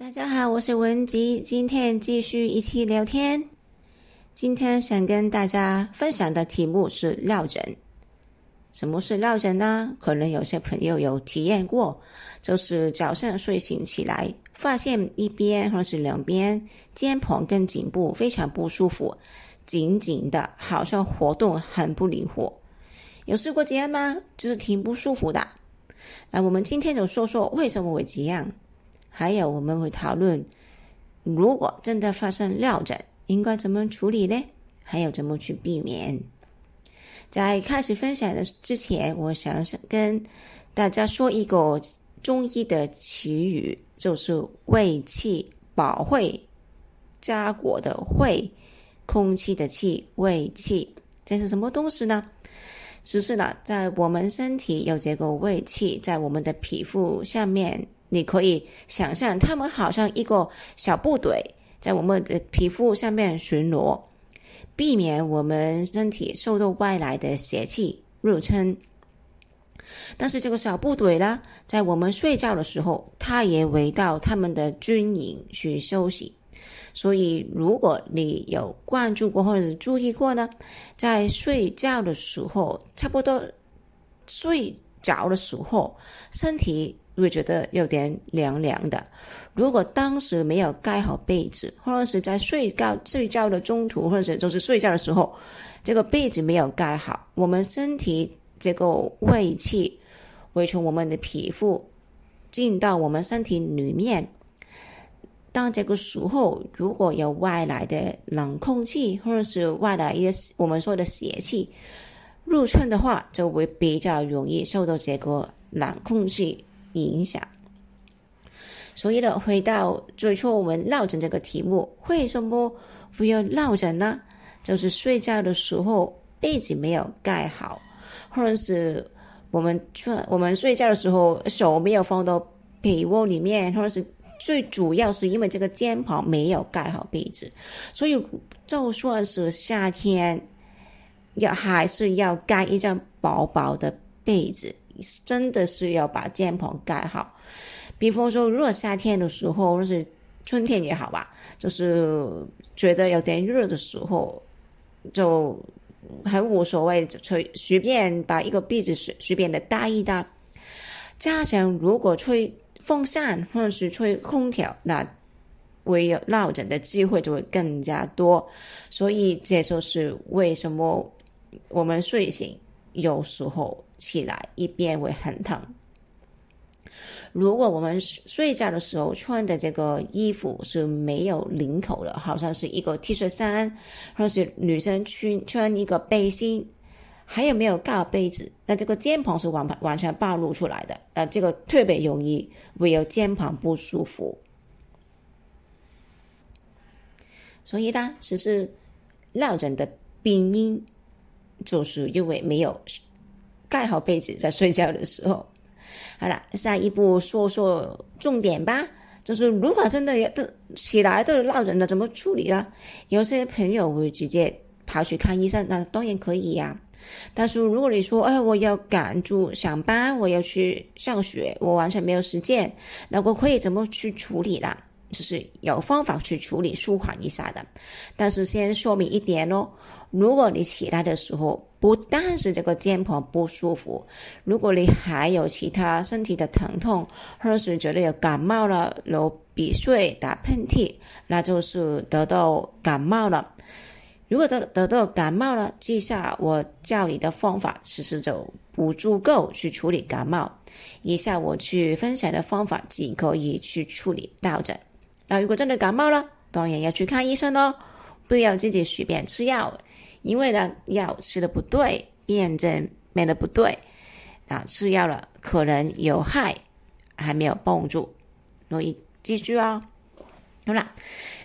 大家好，我是文吉，今天继续一起聊天。今天想跟大家分享的题目是落枕。什么是落枕呢？可能有些朋友有体验过，就是早上睡醒起来，发现一边或是两边肩膀跟颈部非常不舒服，紧紧的，好像活动很不灵活。有试过这样吗？就是挺不舒服的。那我们今天就说说为什么会这样。还有，我们会讨论，如果真的发生尿诊，应该怎么处理呢？还有怎么去避免？在开始分享的之前，我想想跟大家说一个中医的词语，就是“胃气保会家国”的“会”，空气的“气”，胃气，这是什么东西呢？只是呢，在我们身体有这个胃气，在我们的皮肤下面。你可以想象，他们好像一个小部队，在我们的皮肤上面巡逻，避免我们身体受到外来的邪气入侵。但是这个小部队呢，在我们睡觉的时候，他也回到他们的军营去休息。所以，如果你有关注过或者注意过呢，在睡觉的时候，差不多睡着的时候，身体。会觉得有点凉凉的。如果当时没有盖好被子，或者是在睡觉睡觉的中途，或者就是睡觉的时候，这个被子没有盖好，我们身体这个胃气会从我们的皮肤进到我们身体里面。当这个时候，如果有外来的冷空气，或者是外来一些我们说的邪气入侵的话，就会比较容易受到这个冷空气。影响，所以呢，回到最初我们落枕这个题目，为什么会有落枕呢？就是睡觉的时候被子没有盖好，或者是我们睡我们睡觉的时候手没有放到被窝里面，或者是最主要是因为这个肩膀没有盖好被子，所以就算是夏天，要还是要盖一张薄薄的被子。真的是要把肩膀盖好。比方说，如果夏天的时候，或是春天也好吧，就是觉得有点热的时候，就很无所谓，随随便把一个被子随随便的搭一搭。加上如果吹风扇或者是吹空调，那会有落枕的机会就会更加多。所以这就是为什么我们睡醒有时候。起来一边会很疼。如果我们睡觉的时候穿的这个衣服是没有领口的，好像是一个 T 恤衫，或是女生穿穿一个背心，还有没有盖被子，那这个肩膀是完完全暴露出来的，呃，这个特别容易会有肩膀不舒服。所以呢，只是落枕的病因就是因为没有。盖好被子在睡觉的时候，好了，下一步说说重点吧。就是如果真的要的起来的闹人了，怎么处理呢？有些朋友会直接跑去看医生，那当然可以呀。但是如果你说，哎，我要赶住上班，我要去上学，我完全没有时间，那我可以怎么去处理呢？就是有方法去处理舒缓一下的。但是先说明一点哦，如果你起来的时候，不但是这个肩膀不舒服，如果你还有其他身体的疼痛，或者是觉得有感冒了，流鼻水、打喷嚏，那就是得到感冒了。如果得得到感冒了，接下我教你的方法，其实就不足够去处理感冒。以下我去分享的方法，仅可以去处理落枕。那如果真的感冒了，当然要去看医生喽，不要自己随便吃药。因为呢，药吃的不对，辨证没的不对，啊，吃药了可能有害，还没有帮助，所以记住哦。好了，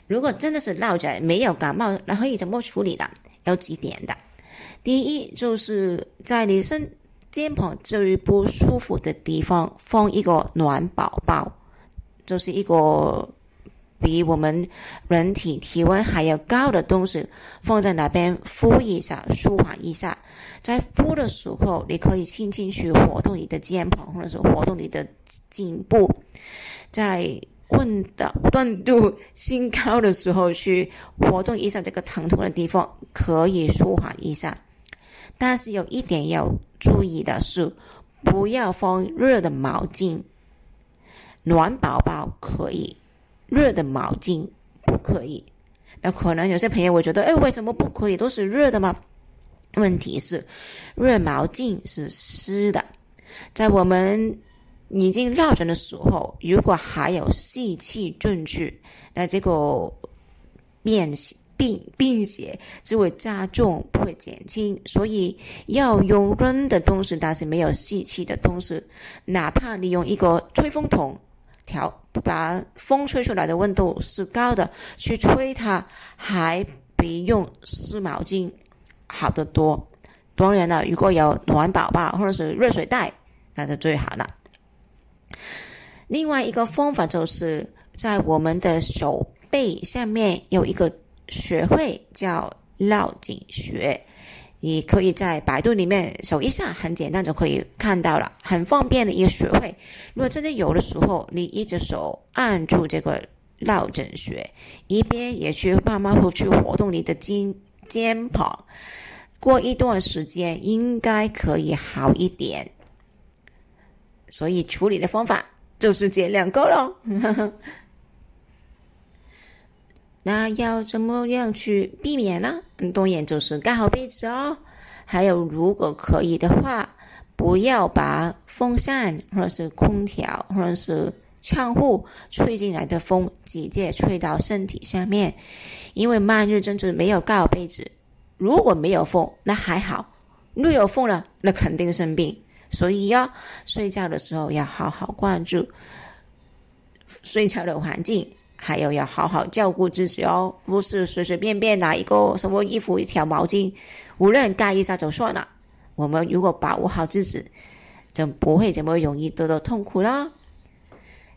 如果真的是落枕没有感冒，那可以怎么处理的？有几点的。第一，就是在你身肩膀最不舒服的地方放一个暖宝宝，就是一个。比我们人体体温还要高的东西放在那边敷一下，舒缓一下。在敷的时候，你可以轻轻去活动你的肩膀，或者是活动你的颈部。在温的温度升高的时候去活动一下这个疼痛的地方，可以舒缓一下。但是有一点要注意的是，不要放热的毛巾。暖宝宝可以，热的毛巾不可以。那可能有些朋友会觉得，哎，为什么不可以？都是热的吗？问题是，热毛巾是湿的，在我们已经落枕的时候，如果还有细气进去，那这个便病病邪只会加重，不会减轻。所以要用温的东西，但是没有细气的东西，哪怕你用一个吹风筒调，把风吹出来的温度是高的，去吹它，还比用湿毛巾。好得多，当然了，如果有暖宝宝或者是热水袋，那就最好了。另外一个方法就是在我们的手背下面有一个穴位叫绕颈穴，你可以在百度里面搜一下，很简单就可以看到了，很方便的一个学会。如果真的有的时候，你一只手按住这个绕枕穴，一边也去慢慢会去活动你的肩肩膀。过一段时间应该可以好一点，所以处理的方法就是这两个喽。那要怎么样去避免呢？当然就是盖好被子哦。还有，如果可以的话，不要把风扇或者是空调或者是窗户吹进来的风直接吹到身体下面，因为漫日真是没有盖好被子。如果没有风，那还好；若有风了，那肯定生病。所以要睡觉的时候要好好关注睡觉的环境，还有要好好照顾自己哦，不是随随便便拿一个什么衣服、一条毛巾，无论盖一下就算了。我们如果把握好自己，就不会这么容易得到痛苦啦。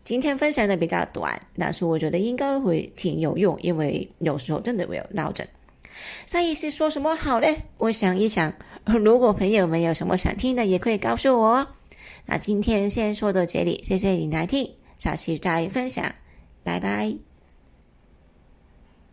今天分享的比较短，但是我觉得应该会挺有用，因为有时候真的会有闹着。上一次说什么好呢？我想一想，如果朋友们有什么想听的，也可以告诉我。那今天先说到这里，谢谢你来听，下期再分享，拜拜。